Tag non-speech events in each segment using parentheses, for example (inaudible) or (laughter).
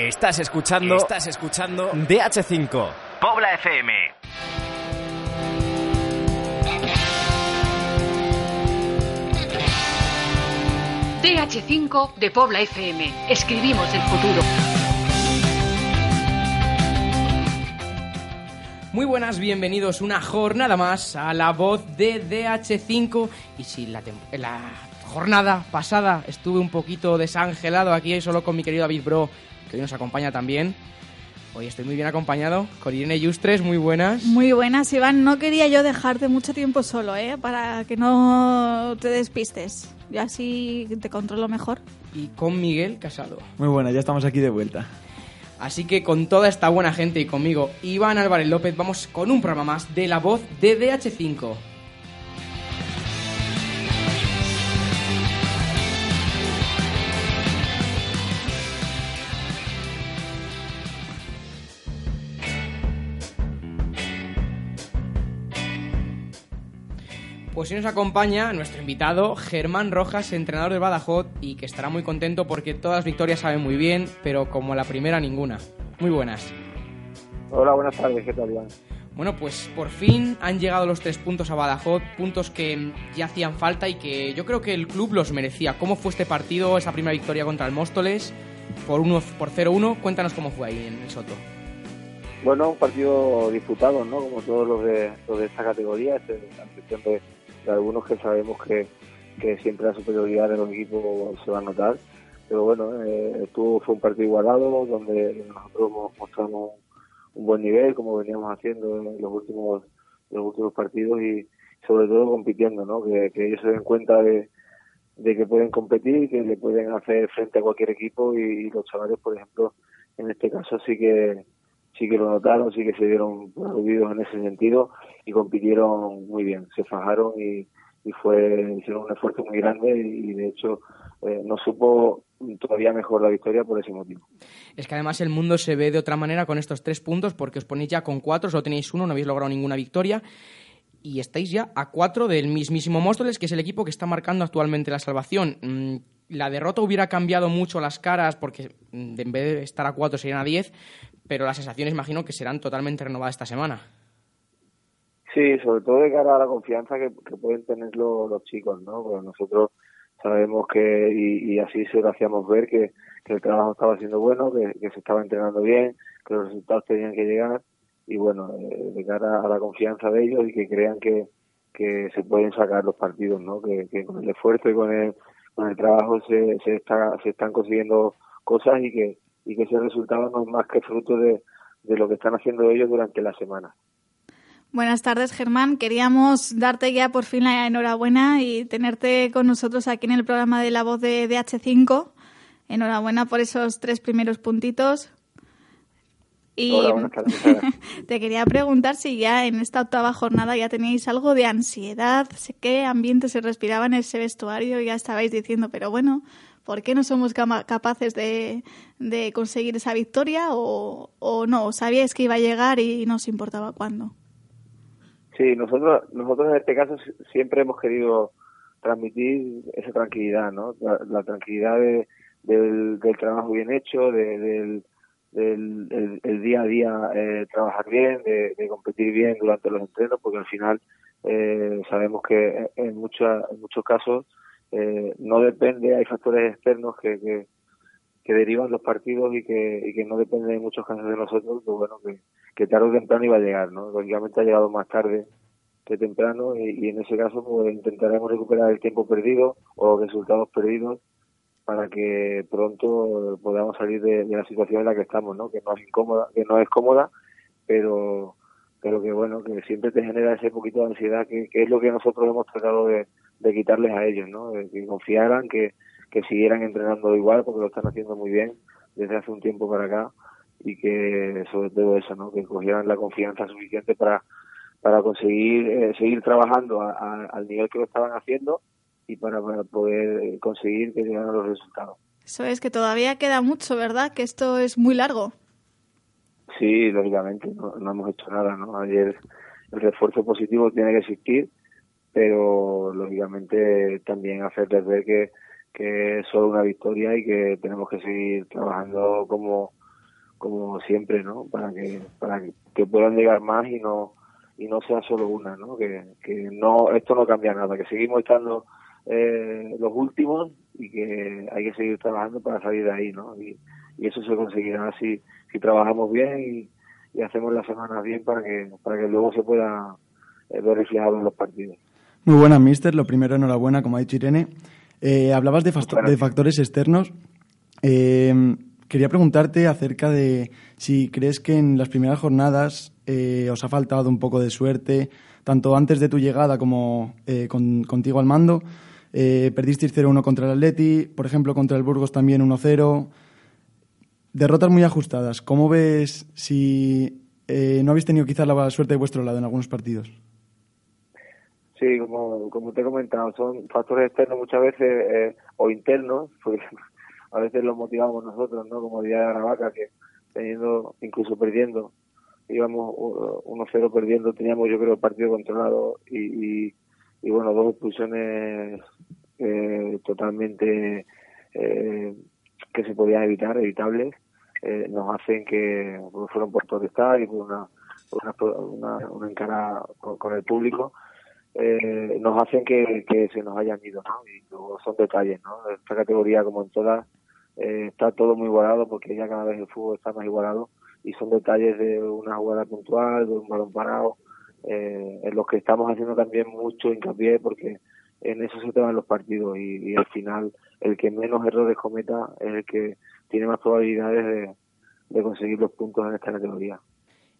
Estás escuchando, estás escuchando DH5, Pobla FM. DH5 de Pobla FM. Escribimos el futuro. Muy buenas, bienvenidos una jornada más a la voz de DH5. Y si la, la jornada pasada estuve un poquito desangelado aquí solo con mi querido David Bro, que hoy nos acompaña también. Hoy estoy muy bien acompañado con Irene Yustres, muy buenas. Muy buenas, Iván. No quería yo dejarte mucho tiempo solo, ¿eh? Para que no te despistes. Y así te controlo mejor. Y con Miguel Casado. Muy buena, ya estamos aquí de vuelta. Así que con toda esta buena gente y conmigo, Iván Álvarez López, vamos con un programa más de La Voz de DH5. Pues hoy nos acompaña nuestro invitado Germán Rojas, entrenador de Badajoz, y que estará muy contento porque todas las victorias saben muy bien, pero como la primera ninguna. Muy buenas. Hola, buenas tardes, ¿qué tal, Iván? Bueno, pues por fin han llegado los tres puntos a Badajoz, puntos que ya hacían falta y que yo creo que el club los merecía. ¿Cómo fue este partido, esa primera victoria contra el Móstoles por, uno, por 0-1? Cuéntanos cómo fue ahí en el Soto. Bueno, un partido disputado, ¿no? Como todos los de, los de esta categoría, es la cuestión de de algunos que sabemos que, siempre la superioridad de los equipos se va a notar. Pero bueno, eh, estuvo, fue un partido igualado donde nosotros mostramos un buen nivel, como veníamos haciendo en los últimos, los últimos partidos y sobre todo compitiendo, ¿no? que, ellos se den cuenta de, que pueden competir, que le pueden hacer frente a cualquier equipo y, los chavales, por ejemplo, en este caso sí que sí que lo notaron, sí que se dieron aludidos en ese sentido y compitieron muy bien, se fajaron y, fue hicieron un esfuerzo muy grande y, de hecho eh, no supo todavía mejor la victoria por ese motivo. Es que además el mundo se ve de otra manera con estos tres puntos porque os ponéis ya con cuatro, solo tenéis uno, no habéis logrado ninguna victoria y estáis ya a cuatro del mismísimo Móstoles, que es el equipo que está marcando actualmente la salvación. Mm, la derrota hubiera cambiado mucho las caras porque mm, en vez de estar a cuatro serían a diez, pero las sensaciones imagino que serán totalmente renovadas esta semana. Sí, sobre todo de cara a la confianza que, pueden tener los, chicos, ¿no? Porque nosotros sabemos que, y, así se lo hacíamos ver, que, el trabajo estaba siendo bueno, que, se estaba entrenando bien, que los resultados tenían que llegar, y bueno, eh, de cara a la confianza de ellos y que crean que, que se pueden sacar los partidos, ¿no? Que, con el esfuerzo y con el, con el trabajo se, se, está, se están consiguiendo cosas y que, y que ese resultado no es más que fruto de, de lo que están haciendo ellos durante la semana. Buenas tardes, Germán. Queríamos darte ya por fin la enhorabuena y tenerte con nosotros aquí en el programa de La Voz de DH5. Enhorabuena por esos tres primeros puntitos. Y (laughs) te quería preguntar si ya en esta octava jornada ya teníais algo de ansiedad, sé qué ambiente se respiraba en ese vestuario, ya estabais diciendo, pero bueno, ¿por qué no somos capaces de, de conseguir esa victoria o, o no? ¿Sabíais que iba a llegar y no os importaba cuándo? Sí, nosotros, nosotros en este caso siempre hemos querido transmitir esa tranquilidad, ¿no? La, tranquilidad del, trabajo bien hecho, del, del el, día a día eh, trabajar bien, de, competir bien durante los entrenos, porque al final eh, sabemos que en, mucha, en muchos casos eh, no depende, hay factores externos que, que, derivan los partidos y que, y que no dependen en muchos casos de nosotros, pues bueno, que, que tarde o temprano iba a llegar, ¿no? Lógicamente ha llegado más tarde que temprano y, en ese caso pues intentaremos recuperar el tiempo perdido o los resultados perdidos para que pronto podamos salir de, la situación en la que estamos, ¿no? Que no es incómoda, que no es cómoda, pero pero que bueno, que siempre te genera ese poquito de ansiedad que, es lo que nosotros hemos tratado de, de quitarles a ellos, ¿no? que confiaran, que, que siguieran entrenando igual porque lo están haciendo muy bien desde hace un tiempo para acá y que sobre todo eso, ¿no? Que cogieran la confianza suficiente para, para conseguir eh, seguir trabajando al nivel que lo estaban haciendo y para, poder conseguir que llegaran los resultados. Eso es que todavía queda mucho, ¿verdad? Que esto es muy largo. Sí, lógicamente, no, no hemos hecho nada, ¿no? Ayer el refuerzo positivo tiene que existir, pero lógicamente también hacerles ver que, que es solo una victoria y que tenemos que seguir trabajando como como siempre, ¿no? Para que para que puedan llegar más y no y no sea solo una, ¿no? Que, que no esto no cambia nada, que seguimos estando eh, los últimos y que hay que seguir trabajando para salir de ahí, ¿no? Y, eso se conseguirá si, si trabajamos bien y, hacemos las semanas bien para que, para que luego se pueda eh, ver reflejado en los partidos. Muy buenas, mister. Lo primero, enhorabuena, como ha dicho Irene. Eh, hablabas de, de, factores externos. Eh, quería preguntarte acerca de si crees que en las primeras jornadas os ha faltado un poco de suerte, tanto antes de tu llegada como contigo al mando, eh, perdisteis 0-1 contra el Atleti, por ejemplo, contra el Burgos también 1-0. Derrotas muy ajustadas. ¿Cómo ves si eh, no habéis tenido quizás la suerte de vuestro lado en algunos partidos? Sí, como, como te he comentado, son factores externos muchas veces eh, o internos, porque (laughs) a veces los motivamos nosotros, ¿no? Como Día de Aravaca, que teniendo, incluso perdiendo, íbamos 1-0 perdiendo, teníamos yo creo partido controlado y, y, y bueno, dos expulsiones eh, totalmente eh, que se podían evitar, evitables, eh, nos hacen que fueron por protestar y por una, una, una, encara con, el público, eh, nos hacen que, que, se nos hayan ido, ¿no? Y luego son detalles, ¿no? Esta categoría, como en todas, eh, está todo muy igualado porque ya cada vez el fútbol está más igualado y son detalles de una jugada puntual, de un balón parado, eh, en los que estamos haciendo también mucho hincapié porque en eso se te van los partidos y, al final el que menos errores cometa es el que tiene más probabilidades de, conseguir los puntos en esta categoría.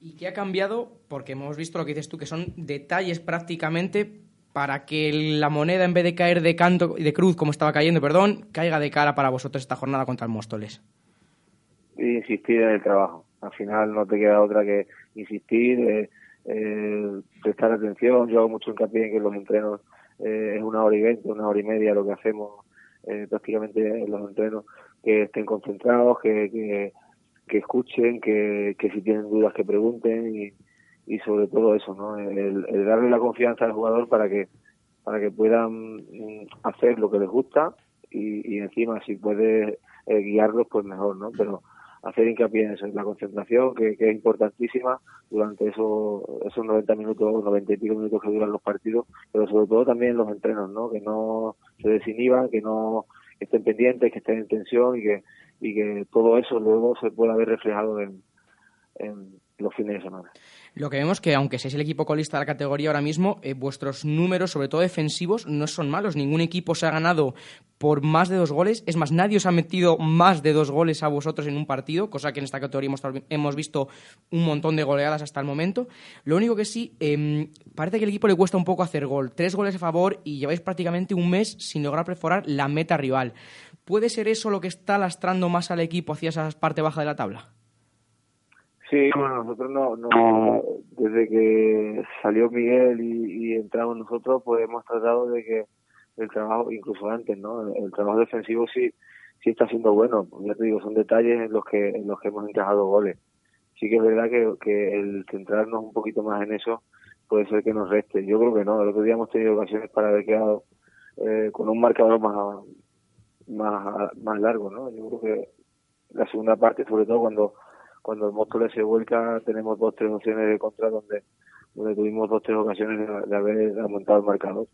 ¿Y qué ha cambiado? Porque hemos visto lo que dices tú, que son detalles prácticamente para que la moneda, en vez de caer de canto de cruz, como estaba cayendo, perdón, caiga de cara para vosotros esta jornada contra el Móstoles. Insistir en el trabajo. Al final no te queda otra que insistir, eh, eh, prestar atención. Yo hago mucho hincapié en que los entrenos eh, es una hora y veinte, una hora y media lo que hacemos eh, prácticamente en los entrenos, que estén concentrados, que, que, que escuchen, que, que si tienen dudas que pregunten y, y sobre todo eso, ¿no? El, darle la confianza al jugador para que para que puedan mm, hacer lo que les gusta y, y encima si puede eh, guiarlos pues mejor, ¿no? Pero hacer hincapié en eso, en la concentración, que, es importantísima durante esos, esos 90 minutos, 90 y pico minutos que duran los partidos, pero sobre todo también los entrenos, ¿no? Que no se desinhiban, que no estén pendientes, que estén en tensión y que, y que todo eso luego se pueda ver reflejado en, en los fines de semana. Lo que vemos que, aunque seáis el equipo colista de la categoría ahora mismo, eh, vuestros números, sobre todo defensivos, no son malos. Ningún equipo se ha ganado por más de dos goles. Es más, nadie os ha metido más de dos goles a vosotros en un partido, cosa que en esta categoría hemos, visto un montón de goleadas hasta el momento. Lo único que sí, em, parece que al equipo le cuesta un poco hacer gol. Tres goles a favor y lleváis prácticamente un mes sin lograr perforar la meta rival. ¿Puede ser eso lo que está lastrando más al equipo hacia esa parte baja de la tabla? Sí, bueno, nosotros no, no desde que salió Miguel y, entramos nosotros, pues hemos tratado de que el trabajo, incluso antes, ¿no? El, trabajo defensivo sí, sí está siendo bueno. Ya te digo, son detalles en los que, en los que hemos encajado goles. Sí que es verdad que, que el centrarnos un poquito más en eso puede ser que nos reste. Yo creo que no. El otro día hemos tenido ocasiones para haber quedado eh, con un marcador más, más, más largo, ¿no? Yo creo que la segunda parte, sobre todo cuando cuando el Móstoles se vuelca tenemos dos tres opciones de contra donde donde tuvimos dos tres ocasiones de, haber aumentado el marcador.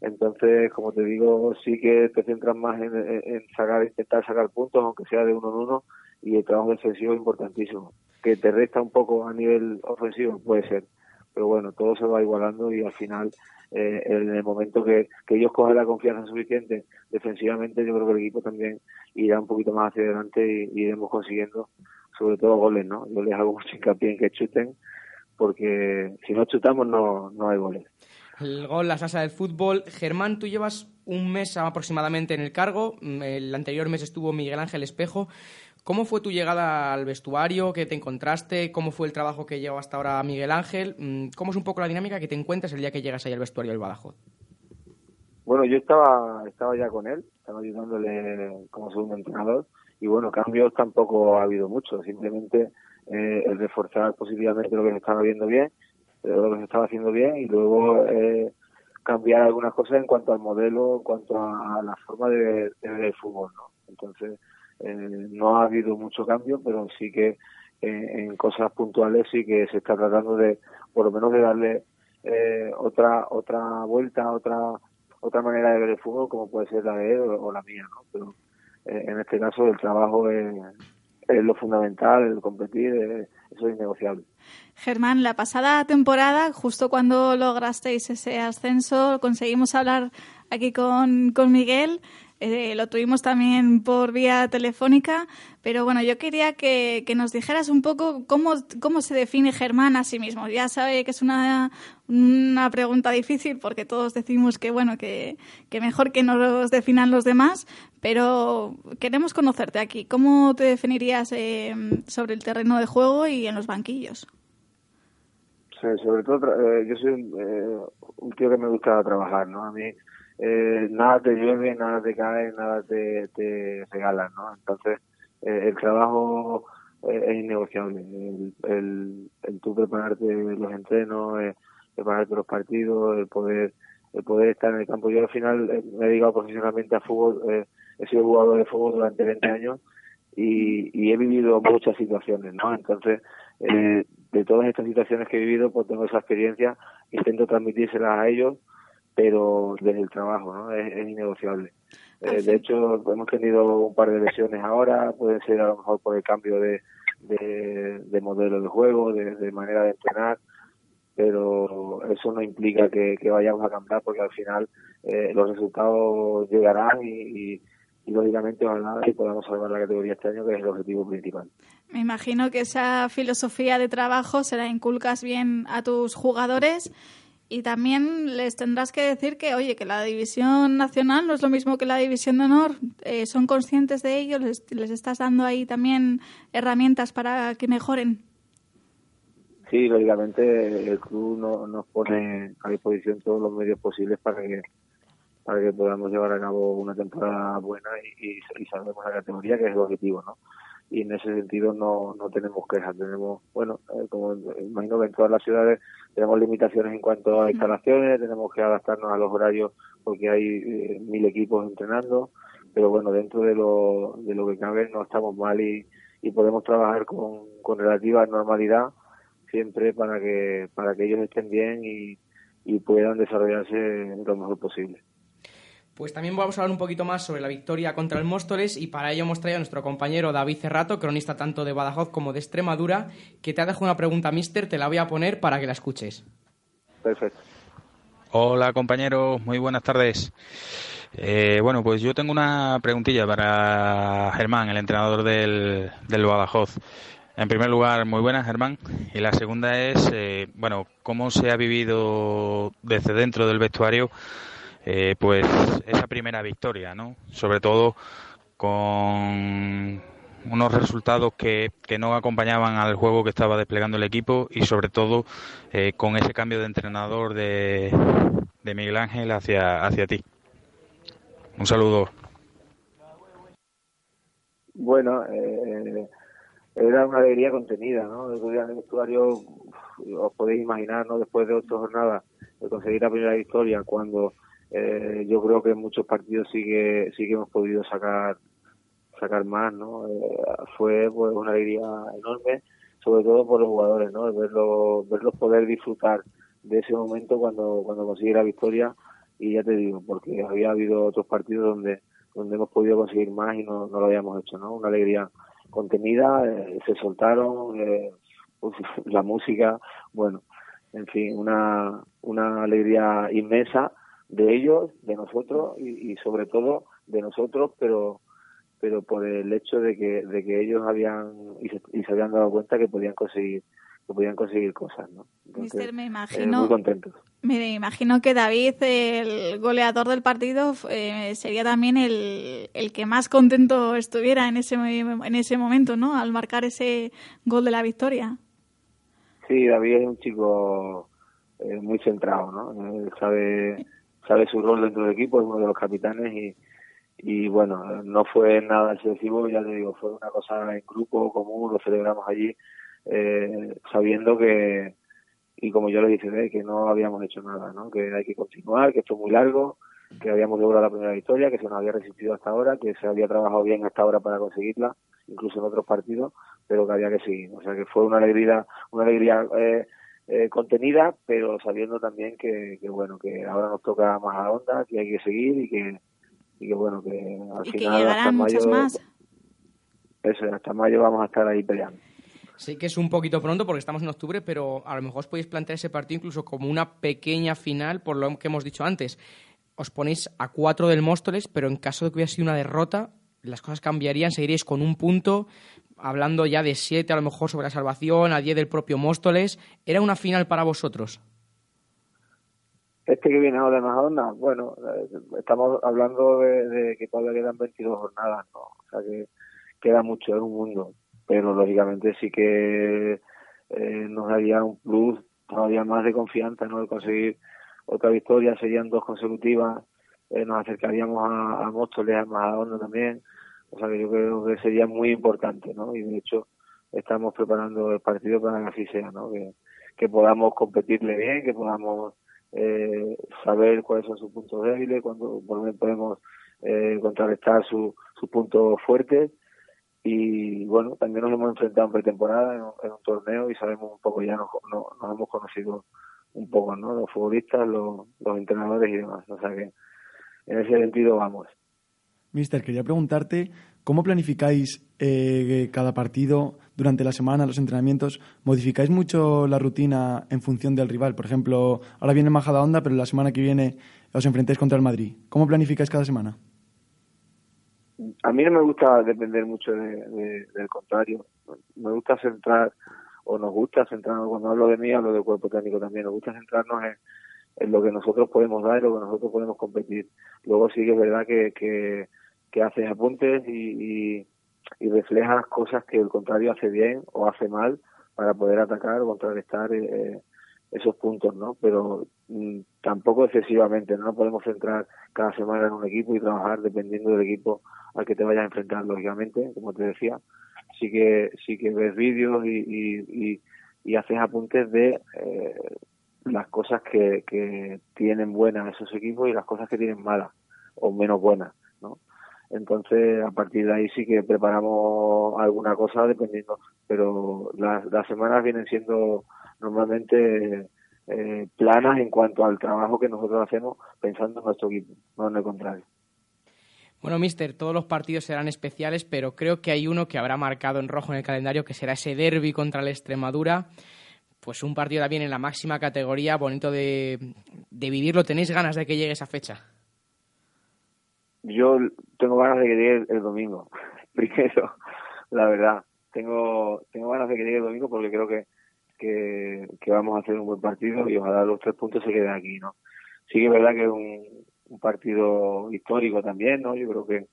Entonces como te digo sí que te centras más en, en, sacar intentar sacar puntos aunque sea de uno en uno y el trabajo defensivo es importantísimo. Que te resta un poco a nivel ofensivo puede ser. Pero bueno todo se va igualando y al final eh, en el momento que, que ellos cogen la confianza suficiente defensivamente yo creo que el equipo también irá un poquito más hacia adelante y, y iremos consiguiendo sobre todo goles, ¿no? Yo les hago mucho hincapié en que chuten, porque si no chutamos no, no hay goles. El gol, la salsa del fútbol. Germán, tú llevas un mes aproximadamente en el cargo. El anterior mes estuvo Miguel Ángel Espejo. ¿Cómo fue tu llegada al vestuario? ¿Qué te encontraste? ¿Cómo fue el trabajo que lleva hasta ahora Miguel Ángel? Mm, ¿Cómo es un poco la dinámica que te encuentras el día que llegas ahí al vestuario del Badajoz? Bueno, yo estaba, estaba ya con él, estaba ayudándole como segundo entrenador y bueno, cambios tampoco ha habido mucho, simplemente eh, el reforzar positivamente lo que se estaba viendo bien, lo que se estaba haciendo bien y luego eh, cambiar algunas cosas en cuanto al modelo, en cuanto a, la forma de, ver el fútbol, ¿no? Entonces, no ha habido mucho cambio, pero sí que en cosas puntuales sí que se está tratando de, por lo menos de darle otra otra vuelta, otra otra manera de ver el fútbol, como puede ser la de él o, la mía, ¿no? Pero en este caso el trabajo es, es lo fundamental, el competir, eso es innegociable. Germán, la pasada temporada, justo cuando lograsteis ese ascenso, conseguimos hablar aquí con, con Miguel eh, lo tuvimos también por vía telefónica, pero bueno, yo quería que, nos dijeras un poco cómo, cómo se define Germán a sí mismo. Ya sabe que es una, una pregunta difícil porque todos decimos que bueno, que, que mejor que nos definan los demás, pero queremos conocerte aquí. ¿Cómo te definirías eh, sobre el terreno de juego y en los banquillos? sobre todo, eh, yo soy un tío que me gusta trabajar, ¿no? A mí eh, nada te llueve, nada te cae, nada te, te regala, ¿no? Entonces, eh, el trabajo eh, es innegociable. El, el, el, tú prepararte los entrenos, eh, prepararte los partidos, el poder el poder estar en el campo. Yo al final me he dedicado profesionalmente a fútbol, he sido jugador de fútbol durante 20 años y, y he vivido muchas situaciones, ¿no? Entonces, de todas estas situaciones que he vivido, pues tengo esa experiencia, intento transmitírselas a ellos pero desde el trabajo, ¿no? Es, innegociable. Eh, de hecho, hemos tenido un par de lesiones ahora, puede ser a lo mejor por el cambio de, de, modelo de juego, de, manera de entrenar, pero eso no implica que, vayamos a cambiar porque al final eh, los resultados llegarán y, y, y lógicamente ojalá y podamos salvar la categoría este año, que es el objetivo principal. Me imagino que esa filosofía de trabajo se la inculcas bien a tus jugadores y también les tendrás que decir que, oye, que la división nacional no es lo mismo que la división de honor. Eh, ¿Son conscientes de ello? Les, estás dando ahí también herramientas para que mejoren? Sí, lógicamente el club no, nos pone a disposición todos los medios posibles para que para que podamos llevar a cabo una temporada buena y, y, salvemos la categoría, que es el objetivo, ¿no? Y en ese sentido no, no tenemos quejas. Tenemos, bueno, eh, como imagino que en todas las ciudades tenemos limitaciones en cuanto a instalaciones, tenemos que adaptarnos a los horarios porque hay eh, mil equipos entrenando, pero bueno, dentro de lo, de lo que cabe no estamos mal y, y podemos trabajar con, con relativa normalidad siempre para que, para que ellos estén bien y, y puedan desarrollarse lo mejor posible. Pues también vamos a hablar un poquito más sobre la victoria contra el Móstoles y para ello hemos traído a nuestro compañero David Cerrato, cronista tanto de Badajoz como de Extremadura, que te ha dejado una pregunta, mister, te la voy a poner para que la escuches. Perfecto. Hola compañeros, muy buenas tardes. Eh, bueno, pues yo tengo una preguntilla para Germán, el entrenador del, del Badajoz. En primer lugar, muy buenas, Germán. Y la segunda es, eh, bueno, ¿cómo se ha vivido desde dentro del vestuario eh, pues esa primera victoria, ¿no? Sobre todo con unos resultados que, que, no acompañaban al juego que estaba desplegando el equipo y sobre todo eh, con ese cambio de entrenador de, de Miguel Ángel hacia, hacia ti. Un saludo. Bueno, eh, era una alegría contenida, ¿no? El vestuario, os podéis imaginar, ¿no? Después de ocho jornadas, de conseguir la primera victoria, cuando eh, yo creo que en muchos partidos sí que sí que hemos podido sacar sacar más no eh, fue pues una alegría enorme sobre todo por los jugadores no verlos verlos poder disfrutar de ese momento cuando cuando consigue la victoria. Y ya te digo porque había habido otros partidos donde donde hemos podido conseguir más y no, no lo habíamos hecho no una alegría contenida eh, se soltaron la música bueno en fin una una alegría inmensa de ellos, de nosotros y, sobre todo de nosotros, pero pero por el hecho de que, de que ellos habían y se, habían dado cuenta que podían conseguir que podían conseguir cosas, ¿no? Mister, me imagino, muy contentos. Me imagino que David, el goleador del partido, eh, sería también el, el que más contento estuviera en ese en ese momento, ¿no? Al marcar ese gol de la victoria. Sí, David es un chico eh, muy centrado, ¿no? Él sabe sabe su rol dentro del equipo, es uno de los capitanes y, y bueno, no fue nada excesivo, ya te digo, fue una cosa en grupo común, lo celebramos allí, eh, sabiendo que, y como yo le dije, que no habíamos hecho nada, ¿no? que hay que continuar, que esto es muy largo que habíamos logrado la primera victoria, que se nos había resistido hasta ahora, que se había trabajado bien hasta ahora para conseguirla, incluso en otros partidos, pero que había que seguir. O sea que fue una alegría, una alegría eh, eh, contenida, pero sabiendo también que, bueno, que ahora nos toca más a onda, que hay que seguir y que, y que bueno, que al final hasta mayo, más. Eso, hasta mayo vamos a estar ahí peleando. Sí que es un poquito pronto porque estamos en octubre, pero a lo mejor os podéis plantear ese partido incluso como una pequeña final, por lo que hemos dicho antes. Os ponéis a cuatro del Móstoles, pero en caso de que hubiera sido una derrota, las cosas cambiarían, seguiríais con un punto, hablando ya de siete a lo mejor sobre la salvación, a diez del propio Móstoles. ¿Era una final para vosotros? Este que viene ahora de Majadona, bueno, eh, estamos hablando de, que todavía quedan 22 jornadas, ¿no? O sea que queda mucho, en un mundo. Pero lógicamente sí que eh, nos daría un plus todavía más de confianza, ¿no? De conseguir otra victoria, serían dos consecutivas, eh, nos acercaríamos a, a Móstoles, a Majadona también o sea que yo creo que sería muy importante, ¿no? Y de hecho estamos preparando el partido para que así sea, ¿no? Que, que podamos competirle bien, que podamos eh, saber cuáles son sus puntos débiles, cuando podemos eh, contrarrestar sus su puntos fuertes y bueno, también nos hemos enfrentado en pretemporada en, un torneo y sabemos un poco ya, nos, nos, hemos conocido un poco, ¿no? Los futbolistas, los, los entrenadores y demás, o sea que en ese sentido vamos. Mister, quería preguntarte cómo planificáis eh, cada partido durante la semana, los entrenamientos. ¿Modificáis mucho la rutina en función del rival? Por ejemplo, ahora viene Majada Onda, pero la semana que viene os enfrentáis contra el Madrid. ¿Cómo planificáis cada semana? A mí no me gusta depender mucho del contrario. Me gusta centrar, o nos gusta centrarnos, cuando hablo de mí, hablo del cuerpo técnico también, nos gusta centrarnos en, en lo que nosotros podemos dar y lo que nosotros podemos competir. Luego sí que es verdad que, que que hace apuntes y, y, reflejas cosas que el contrario hace bien o hace mal para poder atacar o contrarrestar eh, esos puntos, ¿no? Pero mm, tampoco excesivamente, ¿no? podemos centrar cada semana en un equipo y trabajar dependiendo del equipo al que te vayas a enfrentar, lógicamente, como te decía. Sí que, sí que ves vídeos y, y, y, haces apuntes de eh, las cosas que, que tienen buenas esos equipos y las cosas que tienen malas o menos buenas. Entonces, a partir de ahí sí que preparamos alguna cosa dependiendo, pero las, las semanas vienen siendo normalmente eh, planas en cuanto al trabajo que nosotros hacemos pensando en nuestro equipo, no en el contrario. Bueno, mister, todos los partidos serán especiales, pero creo que hay uno que habrá marcado en rojo en el calendario, que será ese derby contra la Extremadura. Pues un partido también en la máxima categoría, bonito de, de vivirlo. ¿Tenéis ganas de que llegue esa fecha? Yo tengo ganas de que llegue el, domingo, (laughs) primero, la verdad. Tengo, tengo ganas de que llegue el domingo porque creo que, que, vamos a hacer un buen partido y ojalá los tres puntos se queden aquí, ¿no? Sí que es verdad que es un, partido histórico también, ¿no? Yo creo que,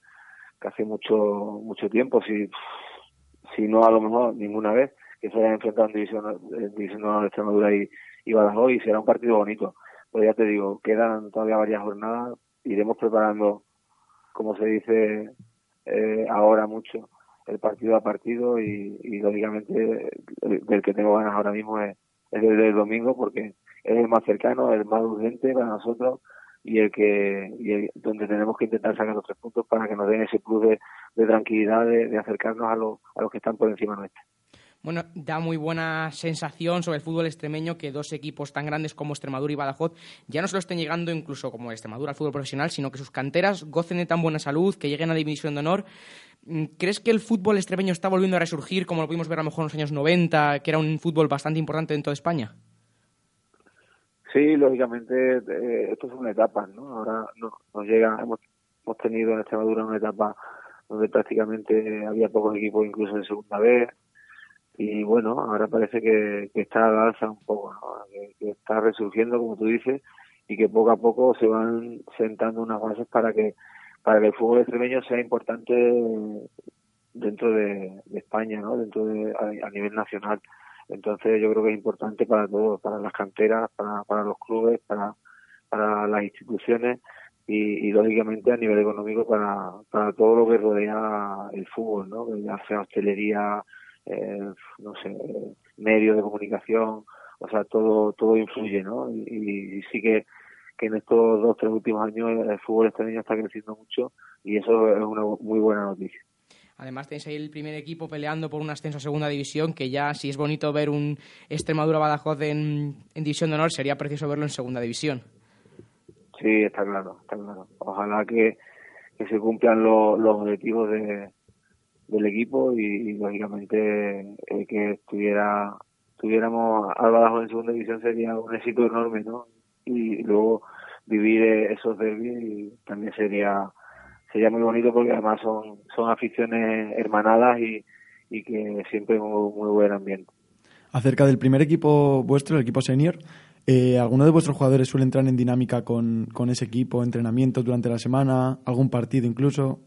que hace mucho, mucho tiempo, si, si no a lo mejor ninguna vez, que se hayan enfrentado en División, en división de Extremadura y, y Badajoz y será un partido bonito. Pero ya te digo, quedan todavía varias jornadas, iremos preparando como se dice eh, ahora mucho, el partido a partido y, lógicamente del que tengo ganas ahora mismo es, el del domingo porque es el más cercano, el más urgente para nosotros y el que y donde tenemos que intentar sacar los tres puntos para que nos den ese plus de, tranquilidad de, acercarnos a, a los que están por encima nuestra. Bueno, da muy buena sensación sobre el fútbol extremeño que dos equipos tan grandes como Extremadura y Badajoz ya no se lo estén llegando incluso como Extremadura al fútbol profesional, sino que sus canteras gocen de tan buena salud, que lleguen a División de Honor. Mm, ¿Crees que el fútbol extremeño está volviendo a resurgir como lo pudimos ver a lo mejor en los años 90, que era un fútbol bastante importante dentro de España? Sí, lógicamente eh, esto es una etapa, ¿no? Ahora nos llega, hemos, hemos tenido en Extremadura una etapa donde prácticamente había pocos equipos incluso en segunda vez, y bueno, ahora parece que, está a la alza un poco, que, está resurgiendo, como tú dices, y que poco a poco se van sentando unas bases para que para que el fútbol extremeño sea importante dentro de, España, ¿no? dentro de a, nivel nacional. Entonces yo creo que es importante para todos, para las canteras, para, para los clubes, para, para las instituciones y, y, lógicamente a nivel económico para, para todo lo que rodea el fútbol, ¿no? ya sea hostelería, eh, no sé, medios de comunicación, o sea, todo todo influye, ¿no? Y, sí que, que en estos dos tres últimos años el fútbol extremeño está creciendo mucho y eso es una muy buena noticia. Además tenéis ahí el primer equipo peleando por un ascenso a segunda división, que ya si es bonito ver un Extremadura Badajoz en, división de honor, sería precioso verlo en segunda división. Sí, está claro, está claro. Ojalá que, se cumplan los, objetivos de, del equipo y, lógicamente eh, que estuviera tuviéramos al Badajoz en segunda división sería un éxito enorme, ¿no? Y luego vivir esos derbis también sería sería muy bonito porque además son, son aficiones hermanadas y, y que siempre muy, muy buen ambiente. Acerca del primer equipo vuestro, el equipo senior, eh, ¿alguno de vuestros jugadores suele entrar en dinámica con, con ese equipo, entrenamiento durante la semana, algún partido incluso?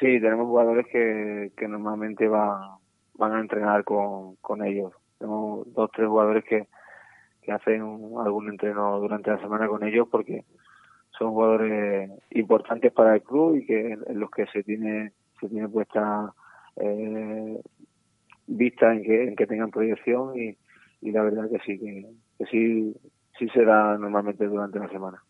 Sí, tenemos jugadores que, que normalmente van, van a entrenar con, con ellos. Tenemos dos, tres jugadores que, que hacen algún entreno durante la semana con ellos porque son jugadores importantes para el club y que en los que se tiene se tiene puesta eh, vista en que, en que tengan proyección y, la verdad que sí que, sí sí se da normalmente durante la semana.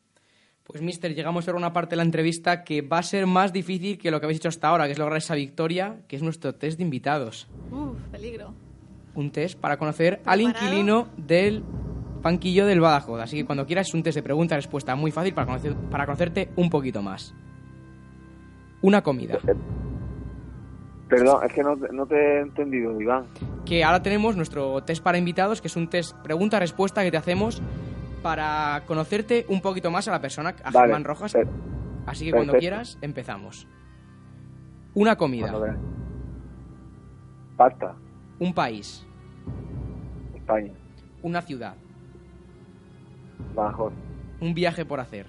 Pues, Mister, llegamos a una parte de la entrevista que va a ser más difícil que lo que habéis hecho hasta ahora, que es lograr esa victoria, que es nuestro test de invitados. Uf, peligro. Un test para conocer al inquilino del banquillo del Badajoz. Así que cuando quieras es un test de pregunta-respuesta muy fácil para, conocer, para conocerte un poquito más. Una comida. Perdón, es que no, no, te he entendido, Iván. Que ahora tenemos nuestro test para invitados, que es un test pregunta-respuesta que te hacemos para conocerte un poquito más a la persona, a Germán Rojas. Así que cuando quieras, empezamos. Una comida. Pasta. Un país. España. Una ciudad. Badajoz. Un viaje por hacer.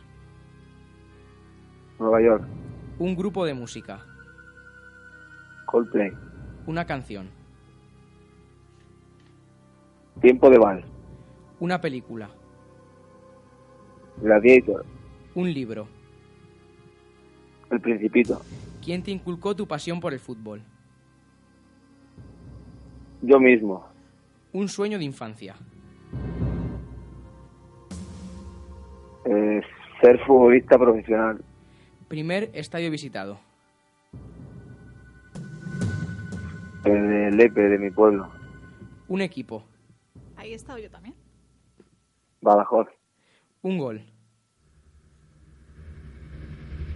Nueva York. Un grupo de música. Coldplay. Una canción. Tiempo de Val. Una película. Gladiator. Un libro. El Principito. ¿Quién te inculcó tu pasión por el fútbol? Yo mismo. Un sueño de infancia. Eh, ser futbolista profesional. Primer estadio visitado. El Lepe, de mi pueblo. Un equipo. Ahí he estado yo también. Badajoz. Un gol.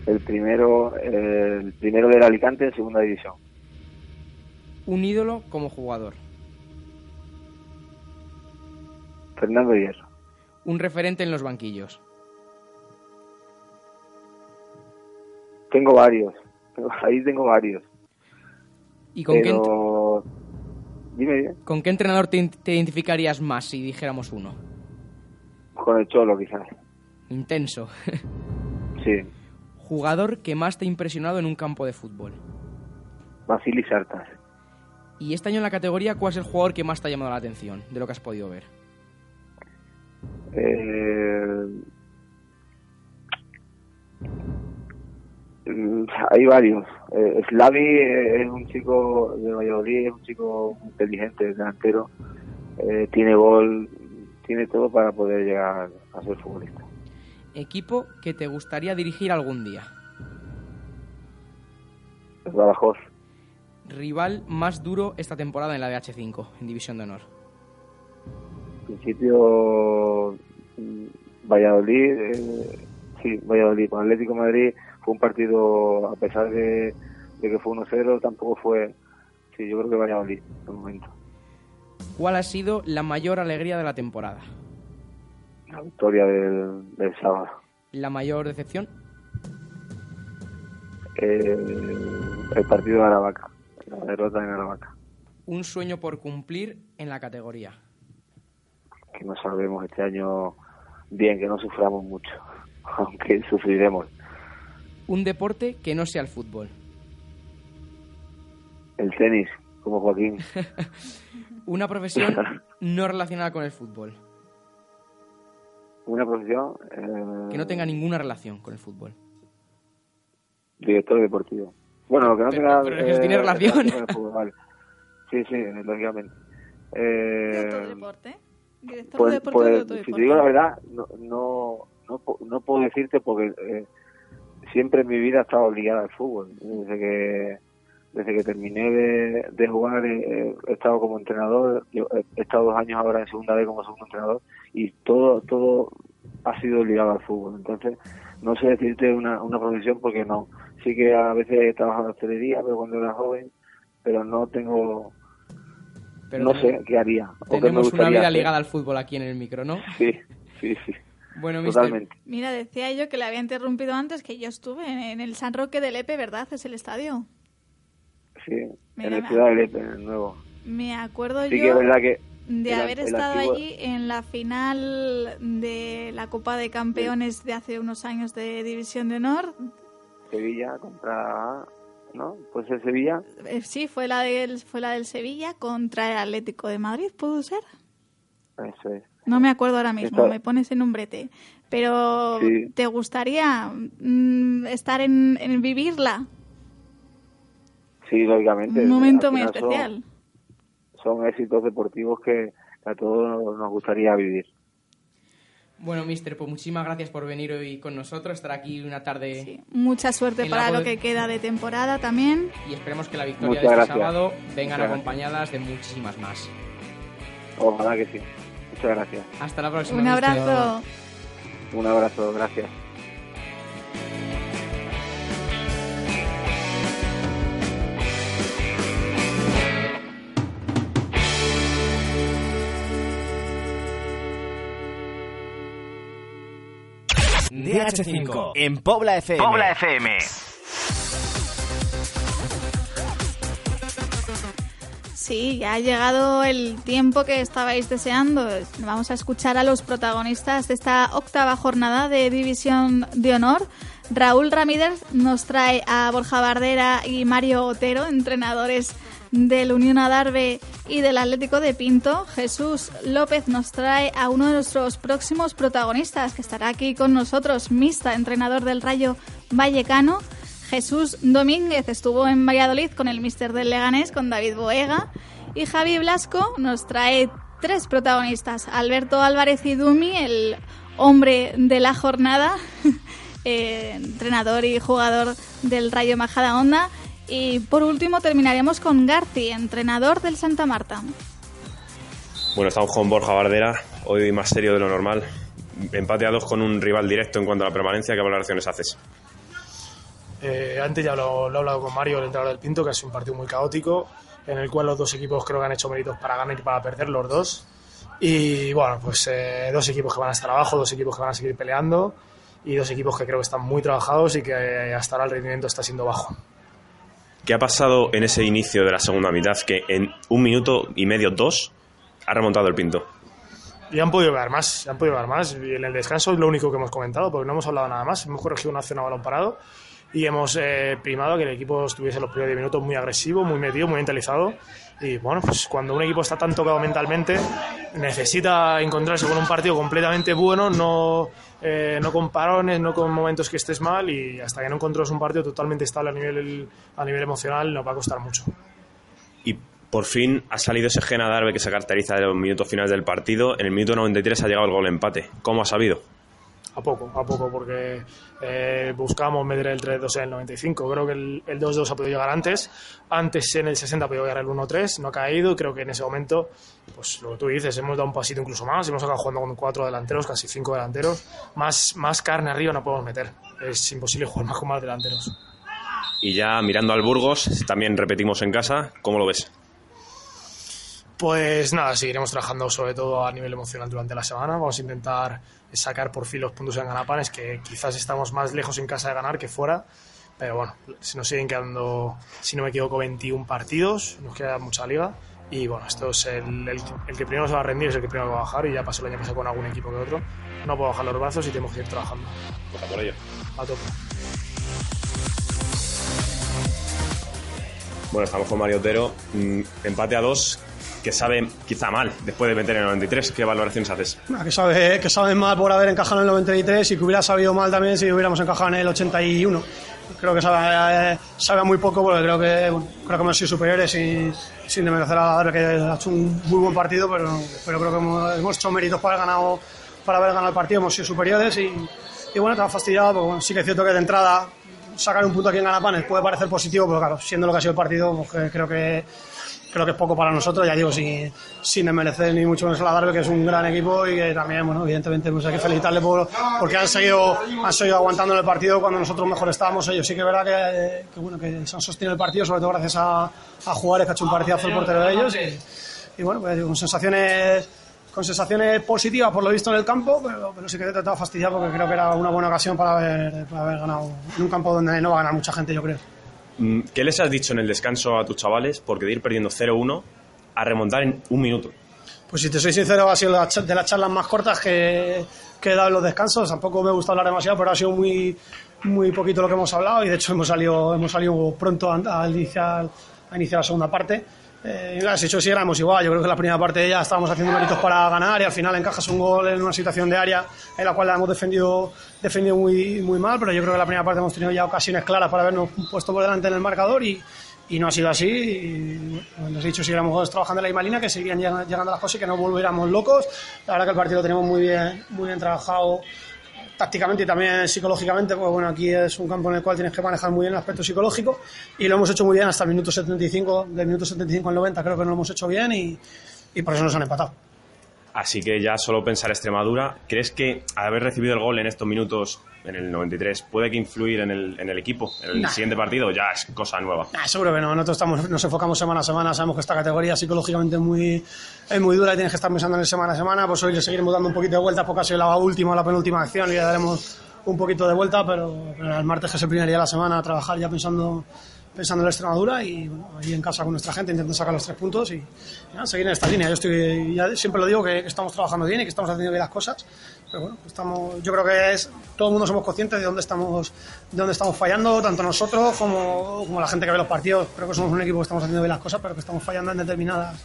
El primero, el primero del Alicante en segunda división. Un ídolo como jugador. Fernando Hierro. Un referente en los banquillos. Tengo varios. (laughs) Ahí tengo varios. ¿Y con qué, dime, con qué entrenador te, identificarías más si dijéramos uno? Con el Cholo, quizás. Intenso. (laughs) sí. Jugador que más te ha impresionado en un campo de fútbol. Basilis Sartas. Y este año en la categoría, ¿cuál es el jugador que más te ha llamado la atención de lo que has podido ver? Eh, hay varios. Eh, Slavi es un chico de Valladolid, es un chico inteligente, delantero. Eh, tiene gol, tiene todo para poder llegar a ser futbolista. ¿Equipo que te gustaría dirigir algún día? El Badajoz. ¿Rival más duro esta temporada en la DH5, en División de Honor? En principio, mm, Valladolid, eh, sí, Valladolid, con Atlético Madrid fue un partido, a pesar de, que fue 1-0, tampoco fue, sí, yo creo que a en el momento. ¿Cuál ha sido la mayor alegría de la temporada? La victoria del, del sábado. ¿La mayor decepción? Eh, el partido de Aravaca, la derrota en Aravaca. Un sueño por cumplir en la categoría. Que no salvemos este año bien, que no suframos mucho, (laughs) aunque sufriremos un deporte que no sea el fútbol. El tenis, como Joaquín. (laughs) Una profesión (laughs) no relacionada con el fútbol. Una profesión... Que no tenga ninguna relación con el fútbol. Director deportivo. Bueno, que no tenga... Pero es que tiene relación. Sí, sí, lógicamente. Eh, ¿De deporte? Director pues, deportivo pues, Si te digo la verdad, no, no, no, no puedo decirte porque eh, siempre en mi vida he estado ligada al fútbol. Desde que desde que terminé de, jugar he, estado como entrenador, he, estado dos años ahora en segunda vez como segundo entrenador y todo todo ha sido ligado al fútbol. Entonces, no sé decirte una, una profesión porque no. Sí que a veces he trabajado en hostelería, pero cuando era joven, pero no tengo no sé qué haría. Tenemos una vida ligada al fútbol aquí en el micro, ¿no? Sí, sí, sí. Bueno, Totalmente. Mira, decía yo que le había interrumpido antes que yo estuve en el San Roque del Lepe, ¿verdad? Es el estadio. Sí, en el Ciudad del Lepe, en el nuevo. Me acuerdo sí yo que es verdad que de haber estado allí en la final de la Copa de Campeones de hace unos años de División de Honor. Sevilla contra ¿no? Pues el Sevilla. Eh, sí, fue la del fue la del Sevilla contra el Atlético de Madrid, ¿pudo ser? Eso es. No me acuerdo ahora mismo, me pones en un brete. Pero ¿te gustaría mm, estar en, vivirla? Sí, lógicamente. Un momento muy especial. Son, éxitos deportivos que a todos nos gustaría vivir. Bueno, mister, pues muchísimas gracias por venir hoy con nosotros, estar aquí una tarde. Sí, mucha suerte para lo que queda de temporada también. Y esperemos que la victoria de este sábado vengan acompañadas de muchísimas más. Ojalá que sí. Muchas gracias. Hasta la próxima. Un abrazo. Un abrazo, gracias. DH5 en Pobla FM. Pobla FM. Sí, ya ha llegado el tiempo que estabais deseando. Vamos a escuchar a los protagonistas de esta octava jornada de División de Honor. Raúl Ramírez nos trae a Borja Bardera y Mario Otero, entrenadores del Unión Adarve y del Atlético de Pinto, Jesús López nos trae a uno de nuestros próximos protagonistas que estará aquí con nosotros, Mista, entrenador del Rayo Vallecano. Jesús Domínguez estuvo en Valladolid con el Mister del Leganés, con David Boega. Y Javi Blasco nos trae tres protagonistas, Alberto Álvarez y Dumi, el hombre de la jornada, (laughs) eh, entrenador y jugador del Rayo Majada Onda, y por último terminaremos con Garci, entrenador del Santa Marta. Bueno, estamos con Borja Bardera, hoy más serio de lo normal. Empate a dos con un rival directo en cuanto a la permanencia. ¿Qué valoraciones haces? Eh, antes ya lo, he hablado con Mario, el entrenador del Pinto, que ha sido un partido muy caótico, en el cual los dos equipos creo que han hecho méritos para ganar y para perder, los dos. Y bueno, pues eh, dos equipos que van a estar abajo, dos equipos que van a seguir peleando y dos equipos que creo que están muy trabajados y que hasta ahora el rendimiento está siendo bajo. ¿Qué ha pasado en ese inicio de la segunda mitad que en un minuto y medio, dos, ha remontado el Pinto? Y han podido ver más, han podido ver más. Y en el descanso es lo único que hemos comentado, porque no hemos hablado nada más. Hemos corregido una acción a balón parado y hemos eh, primado que el equipo estuviese los primeros 10 minutos muy agresivo, muy metido, muy mentalizado. Y bueno, pues cuando un equipo está tan tocado mentalmente, necesita encontrarse con un partido completamente bueno, no, eh, no con parones, no con momentos que estés mal y hasta que no encontres un partido totalmente estable a nivel, a nivel emocional nos va a costar mucho. Y por fin ha salido ese gen Darbe que se caracteriza de los minutos finales del partido. En el minuto 93 ha llegado el gol empate. ¿Cómo ha sabido? A poco, a poco, porque eh, buscamos meter el 3-2 en el 95. Creo que el, 2-2 ha podido llegar antes. Antes en el 60 ha podido llegar el 1-3, no ha caído. Creo que en ese momento, pues lo que tú dices, hemos dado un pasito incluso más. Hemos acabado jugando con cuatro delanteros, casi cinco delanteros. Más, más carne arriba no podemos meter. Es imposible jugar más con más delanteros. Y ya mirando al Burgos, también repetimos en casa, ¿cómo lo ves? Pues nada, seguiremos trabajando sobre todo a nivel emocional durante la semana. Vamos a intentar sacar por fin los puntos en Ganapanes, que quizás estamos más lejos en casa de ganar que fuera. Pero bueno, se nos siguen quedando, si no me equivoco, 21 partidos, nos queda mucha liga. Y bueno, esto es el, el, que primero se va a rendir, es el que primero va a bajar. Y ya pasó el año pasado con algún equipo que otro. No puedo bajar los brazos y tenemos que ir trabajando. Pues a por ello. A tope. Bueno, estamos con Mario Otero. Mm, empate a dos que sabe quizá mal después de meter en el 93. ¿Qué valoraciones haces? que, sabe, que sabe mal por haber encajado en el 93 y que hubiera sabido mal también si hubiéramos encajado en el 81. Creo que sabe, sabe muy poco porque creo que, creo que hemos sido superiores y sin desmerecer a que ha hecho un muy buen partido, pero, pero creo que hemos, hecho méritos para ganado para haber ganado el partido, hemos sido superiores y, y bueno, estaba fastidiado, porque bueno, sí que es cierto que de entrada sacar un punto aquí en Ganapanes puede parecer positivo, pero claro, siendo lo que ha sido el partido, pues, creo que creo que es poco para nosotros, ya digo, sin, sin desmerecer ni mucho menos a la Darbe, que es un gran equipo y que también, bueno, evidentemente pues hay que felicitarle por, porque han seguido, han seguido aguantando el partido cuando nosotros mejor estábamos ellos. Sí que es verdad que, que, bueno, que se han sostenido el partido, sobre todo gracias a, a que ha hecho un partidazo el portero de ellos y, bueno, pues, con sensaciones con sensaciones positivas por lo visto en el campo, pero, pero sí que he tratado de fastidiar porque creo que era una buena ocasión para para haber ganado en un campo donde no va a ganar mucha gente, yo creo. Mm, ¿Qué les has dicho en el descanso a tus chavales? Porque de ir perdiendo 0-1 a remontar en un minuto. Pues si te soy sincero, ha sido de las charlas más cortas que, he dado en los descansos. Tampoco me gusta hablar demasiado, pero ha sido muy, muy poquito lo que hemos hablado y de hecho hemos salido, hemos salido pronto a iniciar, a iniciar la segunda parte. Eh, has hecho si éramos igual, yo creo que la primera parte ya estábamos haciendo méritos para ganar y al final encajas un gol en una situación de área en la cual la hemos defendido, defendido muy, muy mal, pero yo creo que la primera parte hemos tenido ya ocasiones claras para habernos puesto por delante en el marcador y, y no ha sido así. Y, bueno, he dicho trabajando en la misma línea, que seguían llegando las cosas y que no volviéramos locos. La verdad que el partido lo tenemos muy bien, muy bien trabajado tácticamente y también psicológicamente, pues bueno, aquí es un campo en el cual tienes que manejar muy bien el aspecto psicológico y lo hemos hecho muy bien hasta el minuto 75, del minuto 75 al 90 creo que no lo hemos hecho bien y, y por eso nos han empatado. Así que ya solo pensar Extremadura, ¿crees que haber recibido el gol en estos minutos, en el 93, puede que influir en el, en el equipo? En el Nah. siguiente partido ya es cosa nueva. Nah, seguro que no, nosotros estamos, nos enfocamos semana a semana, sabemos que esta categoría psicológicamente es muy, es muy dura y tienes que estar pensando en el semana a semana, pues hoy le seguiremos dando un poquito de vueltas porque ha sido la última o la penúltima acción y le daremos un poquito de vuelta, pero, pero el martes que es el primer día de la semana a trabajar ya pensando pensando en la Extremadura y bueno, ahí en casa con nuestra gente intentando sacar los tres puntos y, y nada, seguir en esta línea. Yo estoy, ya siempre lo digo que, que estamos trabajando bien y que estamos haciendo bien las cosas, pero bueno, estamos, yo creo que es, todo el mundo somos conscientes de dónde estamos, de dónde estamos fallando, tanto nosotros como, como la gente que ve los partidos. Creo que somos un equipo que estamos haciendo bien las cosas, pero que estamos fallando en determinadas,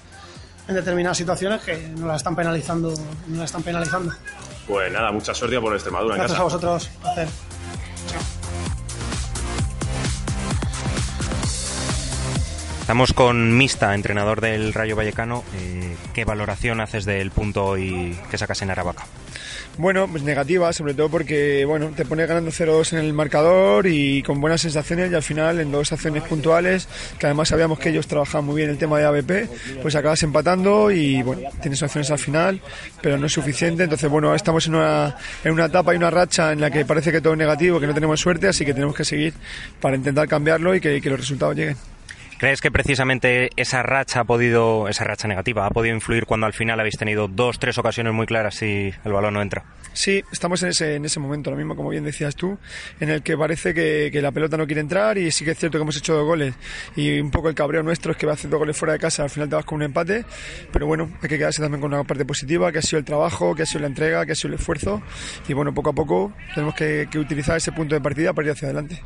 en determinadas situaciones que nos las están penalizando, nos las están penalizando. Pues nada, mucha suerte por Extremadura en Gracias casa. a vosotros. Placer. Estamos con Mista, entrenador del Rayo Vallecano. Eh, ¿Qué valoración haces del punto hoy que sacas en Aravaca? Bueno, pues negativa, sobre todo porque bueno, te pone ganando 0-2 en el marcador y con buenas sensaciones y al final en dos acciones puntuales, que además sabíamos que ellos trabajaban muy bien el tema de ABP, pues acabas empatando y bueno, tienes opciones al final, pero no es suficiente. Entonces, bueno, estamos en una, en una etapa y una racha en la que parece que todo es negativo, que no tenemos suerte, así que tenemos que seguir para intentar cambiarlo y que los resultados lleguen. ¿Crees que precisamente esa racha ha podido, esa racha negativa, ha podido influir cuando al final habéis tenido dos, tres ocasiones muy claras y el balón no entra? Sí, estamos en ese, en ese momento, lo mismo como bien decías tú, en el que parece que, la pelota no quiere entrar y sí que es cierto que hemos hecho dos goles y un poco el cabreo nuestro es que va dos goles fuera de casa, al final te vas con un empate, pero bueno, hay que quedarse también con una parte positiva, que ha sido el trabajo, que ha sido la entrega, que ha sido el esfuerzo y bueno, poco a poco tenemos que utilizar ese punto de partida para ir hacia adelante.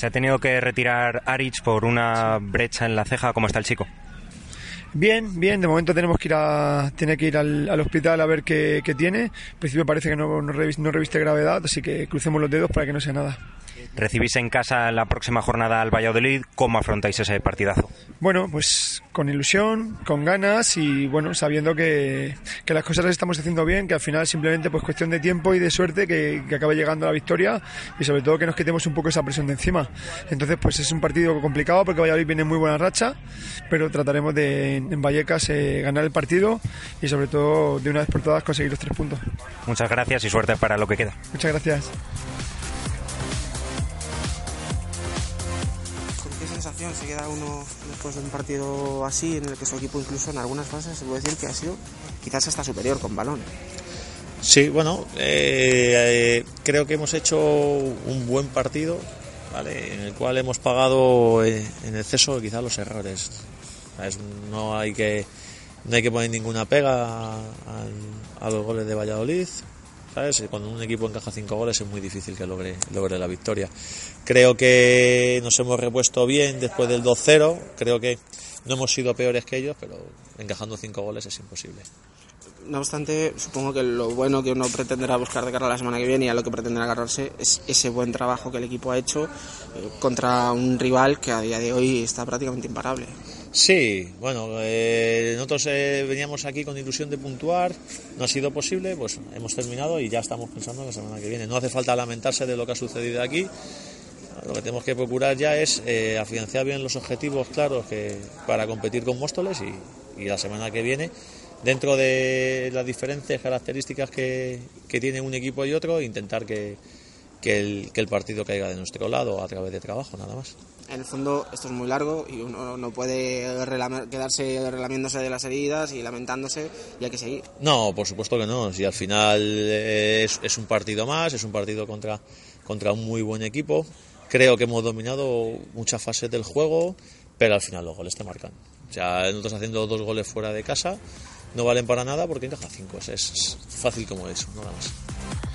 Se ha tenido que retirar Arich por una brecha en la ceja. ¿Cómo está el chico? Bien, bien, de momento tenemos que ir tiene que ir al, al hospital a ver qué, tiene. En principio parece que no, no, revis- no reviste gravedad, así que crucemos los dedos para que no sea nada. Recibís en casa la próxima jornada al Valladolid. ¿Cómo afrontáis ese partidazo? Bueno, pues con ilusión, con ganas y bueno, sabiendo que, que las cosas las estamos haciendo bien, que al final simplemente pues cuestión de tiempo y de suerte que, que acabe llegando la victoria y sobre todo que nos quitemos un poco esa presión de encima. Entonces pues es un partido complicado porque Valladolid viene en muy buena racha, pero trataremos de en en Vallecas eh, ganar el partido y sobre todo de una vez por todas conseguir los tres puntos. Muchas gracias y suerte para lo que queda. Muchas gracias. Se queda uno después de un partido así en el que su equipo incluso en algunas fases se puede decir que ha sido quizás hasta superior con balón? Sí, bueno, eh, eh, creo que hemos hecho un buen partido, ¿vale? en el cual hemos pagado eh, en exceso quizás los errores. No hay que no hay que poner ninguna pega a, a los goles de Valladolid. ¿Sabes? Cuando un equipo encaja cinco goles es muy difícil que logre, logre la victoria. Creo que nos hemos repuesto bien después del 2-0. Creo que no hemos sido peores que ellos, pero encajando cinco goles es imposible. No obstante, supongo que lo bueno que uno pretenderá buscar de cara a la semana que viene y a lo que pretenderá agarrarse es ese buen trabajo que el equipo ha hecho eh, contra un rival que a día de hoy está prácticamente imparable. Sí, bueno, eh, nosotros eh, veníamos aquí con ilusión de puntuar, no ha sido posible, pues hemos terminado y ya estamos pensando en la semana que viene. No hace falta lamentarse de lo que ha sucedido aquí, lo que tenemos que procurar ya es eh, afianzar bien los objetivos claros que, para competir con Móstoles y, la semana que viene, dentro de las diferentes características que, que tiene un equipo y otro, intentar que, que, el, que el partido caiga de nuestro lado a través de trabajo, nada más en el fondo esto es muy largo y uno no puede quedarse relamiéndose de las heridas y lamentándose y hay que seguir. No, por supuesto que no. Si al final es, es un partido más, es un partido contra, contra un muy buen equipo. Creo que hemos dominado muchas fases del juego, pero al final los goles te marcan. O sea, nosotros haciendo dos goles fuera de casa no valen para nada porque encaja cinco. Es, es fácil como eso, nada más.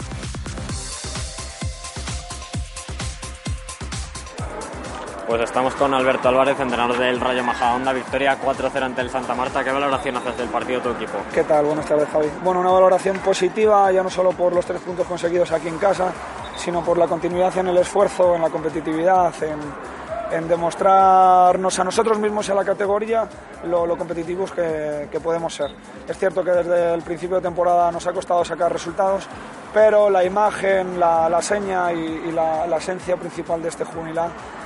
Pues estamos con Alberto Álvarez, entrenador del Rayo Majadahonda, victoria 4-0 ante el Santa Marta. ¿Qué valoración haces del partido de tu equipo? ¿Qué tal? Buenas tardes, Javi. Bueno, una valoración positiva, ya no solo por los tres puntos conseguidos aquí en casa, sino por la continuidad en el esfuerzo, en la competitividad, en, demostrarnos a nosotros mismos en la categoría lo, competitivos que, podemos ser. Es cierto que desde el principio de temporada nos ha costado sacar resultados, pero la imagen, la, seña y, la, la, esencia principal de este juvenil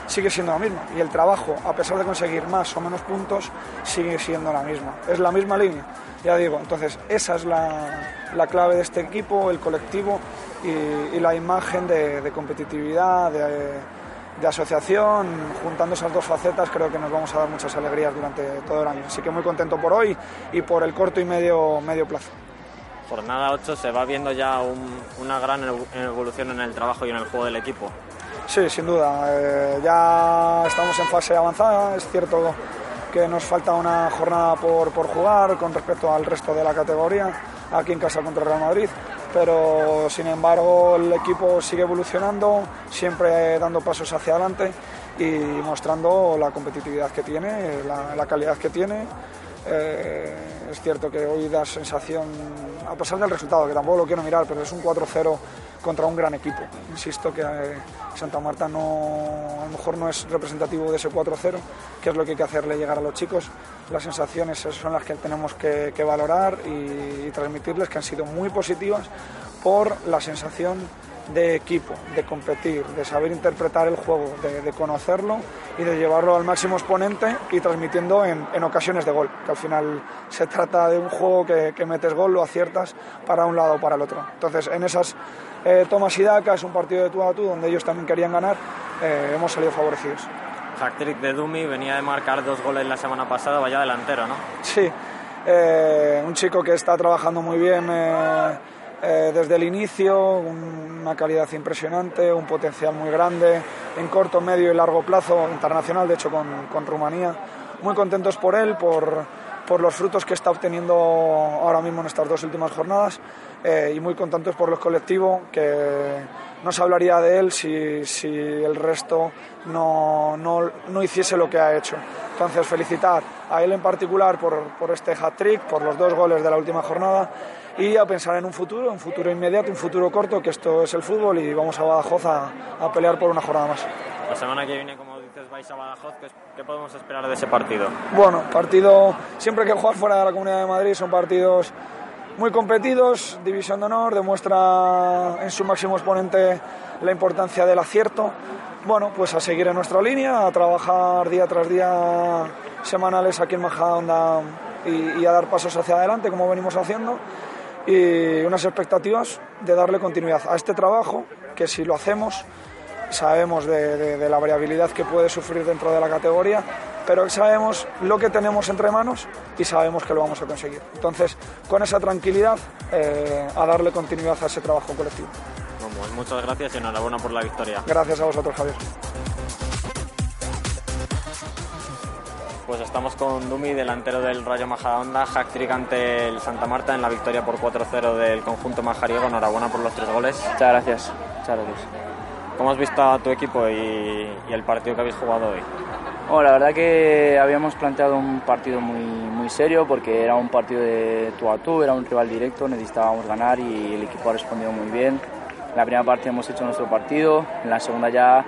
sigue siendo la misma y el trabajo, a pesar de conseguir más o menos puntos, sigue siendo la misma. Es la misma línea, ya digo. Entonces, esa es la, clave de este equipo, el colectivo y, la imagen de, competitividad, de, asociación. Juntando esas dos facetas, creo que nos vamos a dar muchas alegrías durante todo el año. Así que muy contento por hoy y por el corto y medio, medio plazo. Jornada 8 se va viendo ya una gran evolución en el trabajo y en el juego del equipo. Sí, sin duda. Eh, ya estamos en fase avanzada. Es cierto que nos falta una jornada por, por, jugar con respecto al resto de la categoría, aquí en casa contra Real Madrid. Pero sin embargo el equipo sigue evolucionando, siempre dando pasos hacia adelante y mostrando la competitividad que tiene, la calidad que tiene. Eh, es cierto que hoy da sensación, a pesar del resultado, que tampoco lo quiero mirar, pero es un 4-0 contra un gran equipo. Insisto que eh, Santa Marta no, a lo mejor no es representativo de ese 4-0, que es lo que hay que hacerle llegar a los chicos. Las sensaciones son las que tenemos que, valorar y, transmitirles que han sido muy positivas por la sensación de equipo, de competir, de saber interpretar el juego, de, conocerlo y de llevarlo al máximo exponente y transmitiendo en, ocasiones de gol, que al final se trata de un juego que, que metes gol, lo aciertas para un lado o para el otro. Entonces, en esas eh, Tomás y Daca, es un partido de tú a tú donde ellos también querían ganar, eh, hemos salido favorecidos. Hat-trick de Dumi, venía de marcar dos goles la semana pasada, vaya delantero, ¿no? Sí, eh, un chico que está trabajando muy bien desde el inicio, una calidad impresionante, un potencial muy grande, en corto, medio y largo plazo, internacional, de hecho con, con Rumanía. Muy contentos por él, por, por los frutos que está obteniendo ahora mismo en estas dos últimas jornadas eh, y muy contentos por el colectivo que no se hablaría de él si, si el resto no, no, no, hiciese lo que ha hecho. Entonces felicitar a él en particular por, por este hat-trick, por los dos goles de la última jornada y a pensar en un futuro, un futuro inmediato, un futuro corto, que esto es el fútbol y vamos a Badajoz a, a pelear por una jornada más. La semana que viene, como dices, vais a Badajoz. ¿Qué podemos esperar de ese partido? Bueno, partido, siempre que jugar fuera de la Comunidad de Madrid son partidos muy competidos. División de Honor demuestra en su máximo exponente la importancia del acierto. Bueno, pues a seguir en nuestra línea, a trabajar día tras día semanales aquí en Majadahonda y, y a dar pasos hacia adelante como venimos haciendo y unas expectativas de darle continuidad a este trabajo que si lo hacemos sabemos de, la variabilidad que puede sufrir dentro de la categoría, pero sabemos lo que tenemos entre manos y sabemos que lo vamos a conseguir. Entonces, con esa tranquilidad, eh, a darle continuidad a ese trabajo colectivo. muchas gracias y enhorabuena por la victoria. Gracias a vosotros, Javier. Estamos con Dumi, delantero del Rayo Majadahonda, hack trick ante el Santa Marta en la victoria por 4-0 del conjunto majariego. Enhorabuena por los tres goles. Muchas gracias. Muchas gracias. ¿Cómo has visto a tu equipo y, el partido que habéis jugado hoy? Bueno, la verdad que habíamos planteado un partido muy, muy serio porque era un partido de tú a tú, era un rival directo, necesitábamos ganar y el equipo ha respondido muy bien. En la primera parte hemos hecho nuestro partido, en la segunda ya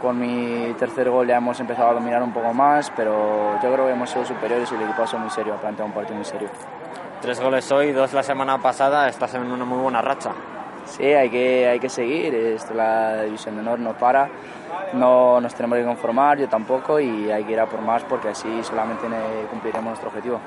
con mi tercer gol ya hemos empezado a dominar un poco más, pero yo creo que hemos sido superiores y el equipo ha sido muy serio, ha planteado un partido muy serio. Tres goles hoy, dos la semana pasada, estás en una muy buena racha. Sí, hay que, hay que seguir, esto, la división de honor no para, no nos tenemos que conformar, yo tampoco, y hay que ir a por más porque así solamente cumpliremos nuestro objetivo.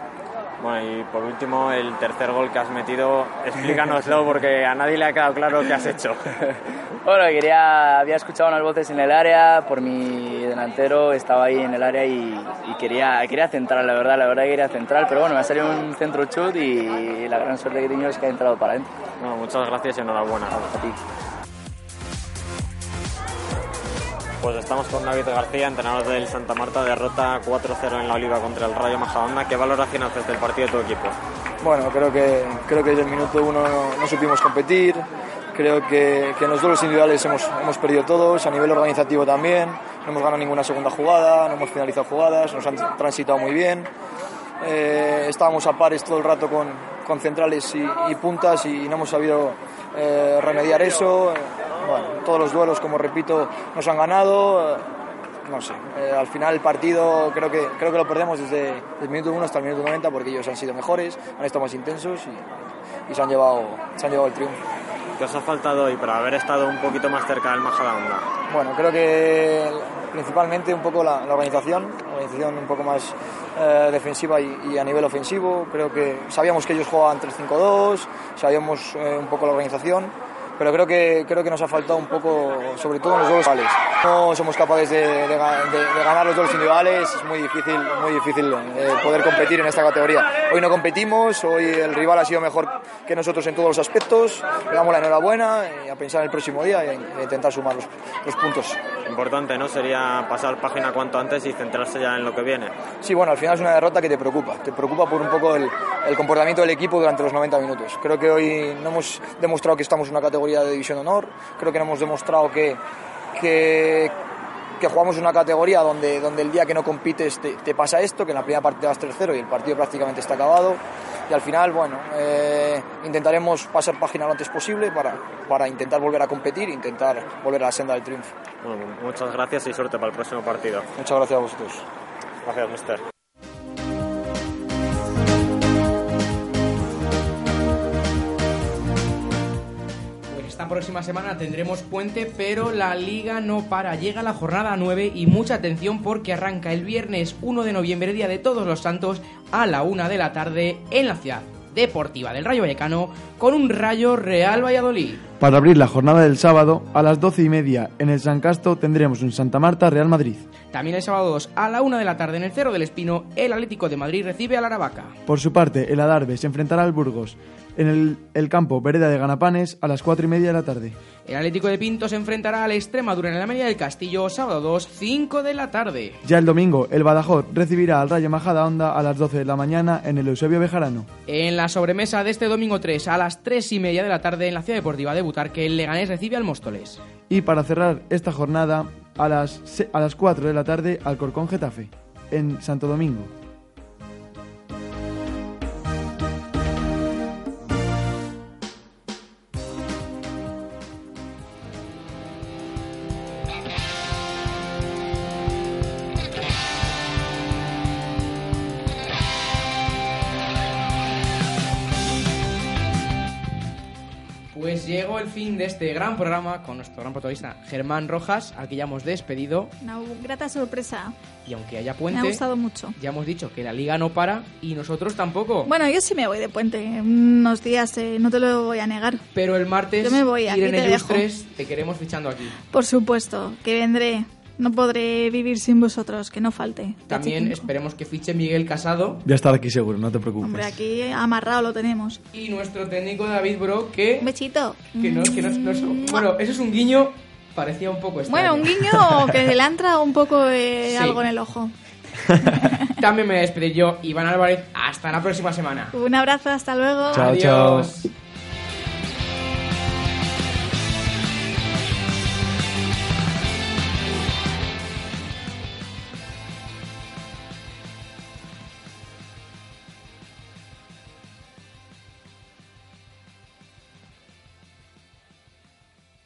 Bueno, y por último, el tercer gol que has metido, explícanoslo porque a nadie le ha quedado claro qué has hecho. (laughs) bueno, quería, había escuchado unas voces en el área, por mi delantero estaba ahí en el área y, quería, quería centrar, la verdad, la verdad quería centrar, pero bueno, me ha salido un centro chut y la gran suerte que he tenido es que ha entrado para adentro. Bueno, muchas gracias y enhorabuena. A ti. Pues estamos con David García, entrenador del Santa Marta, derrota 4-0 en la Oliva contra el Rayo Majadahonda. ¿Qué valoración haces del partido de tu equipo? Bueno, creo que, creo que desde el minuto uno no, supimos competir, creo que, que, en los duelos individuales hemos, hemos perdido todos, a nivel organizativo también, no hemos ganado ninguna segunda jugada, no hemos finalizado jugadas, nos han transitado muy bien, eh, estábamos a pares todo el rato con, con centrales y, puntas y no hemos sabido eh, remediar eso bueno, todos los duelos, como repito, nos han ganado. No sé, eh, al final el partido creo que, creo que lo perdemos desde el minuto 1 hasta el minuto 90 porque ellos han sido mejores, han estado más intensos y, se, han llevado, se han llevado el triunfo. ¿Qué os ha faltado hoy para haber estado un poquito más cerca del Majadahonda? Bueno, creo que principalmente un poco la, organización, la organización un poco más eh, defensiva y, a nivel ofensivo. Creo que sabíamos que ellos jugaban 3-5-2, sabíamos eh, un poco la organización pero creo que, creo que nos ha faltado un poco, sobre todo en los duelos individuales. No somos capaces de, de, ganar los duelos individuales, es muy difícil, muy difícil eh, poder competir en esta categoría. Hoy no competimos, hoy el rival ha sido mejor que nosotros en todos los aspectos, le damos la enhorabuena y a pensar en el próximo día y a intentar sumar los, los puntos. Importante, ¿no? Sería pasar página cuanto antes y centrarse ya en lo que viene. Sí, bueno, al final es una derrota que te preocupa, te preocupa por un poco el, el comportamiento del equipo durante los 90 minutos. Creo que hoy no hemos demostrado que estamos en una categoría de División Honor. Creo que no hemos demostrado que, que, que jugamos una categoría donde, donde el día que no compites te, pasa esto, que en la primera parte vas 3-0 y el partido prácticamente está acabado. Y al final, bueno, eh, intentaremos pasar página lo antes posible para, para intentar volver a competir e intentar volver a la senda del triunfo. muchas gracias y suerte para el próximo partido. Muchas gracias a vosotros. Gracias, mister. Próxima semana tendremos puente, pero la liga no para. Llega la jornada 9 y mucha atención porque arranca el viernes 1 de noviembre, día de todos los santos, a la 1 de la tarde en la ciudad deportiva del Rayo Vallecano con un Rayo Real Valladolid. Para abrir la jornada del sábado, a las 12 y media en el San Casto tendremos un Santa Marta Real Madrid. También el sábado 2 a la 1 de la tarde en el Cerro del Espino, el Atlético de Madrid recibe al Aravaca. Por su parte, el Adarve se enfrentará al Burgos en el, campo Vereda de Ganapanes a las 4 y media de la tarde. El Atlético de Pinto se enfrentará al Extremadura en la Media del Castillo, sábado 2, 5 de la tarde. Ya el domingo, el Badajoz recibirá al Rayo Majada Onda a las 12 de la mañana en el Eusebio Bejarano. En la sobremesa de este domingo 3 a las 3 y media de la tarde en la Ciudad Deportiva de Butarque, el Leganés recibe al Móstoles. Y para cerrar esta jornada, a las, a las 4 de la tarde, al Corcón Getafe, en Santo Domingo. Fin de este gran programa con nuestro gran protagonista Germán Rojas, al que ya hemos despedido. Una grata sorpresa. Y aunque haya puente, me ha gustado mucho. Ya hemos dicho que la liga no para y nosotros tampoco. Bueno, yo sí me voy de puente unos días, eh, no te lo voy a negar. Pero el martes, yo me voy, Irene te, te queremos fichando aquí. Por supuesto, que vendré. No podré vivir sin vosotros, que no falte. También esperemos que fiche Miguel Casado. Ya estar aquí seguro, no te preocupes. Hombre, aquí amarrado lo tenemos. Y nuestro técnico David Bro, que... Un bechito. Que no, que no, bueno, eso es un guiño, parecía un poco extraño. Bueno, un guiño (laughs) que le ha entrado un poco de algo en el ojo. (laughs) También me despido yo, Iván Álvarez. Hasta la próxima semana. Un abrazo, hasta luego. Chao, Adiós. chao.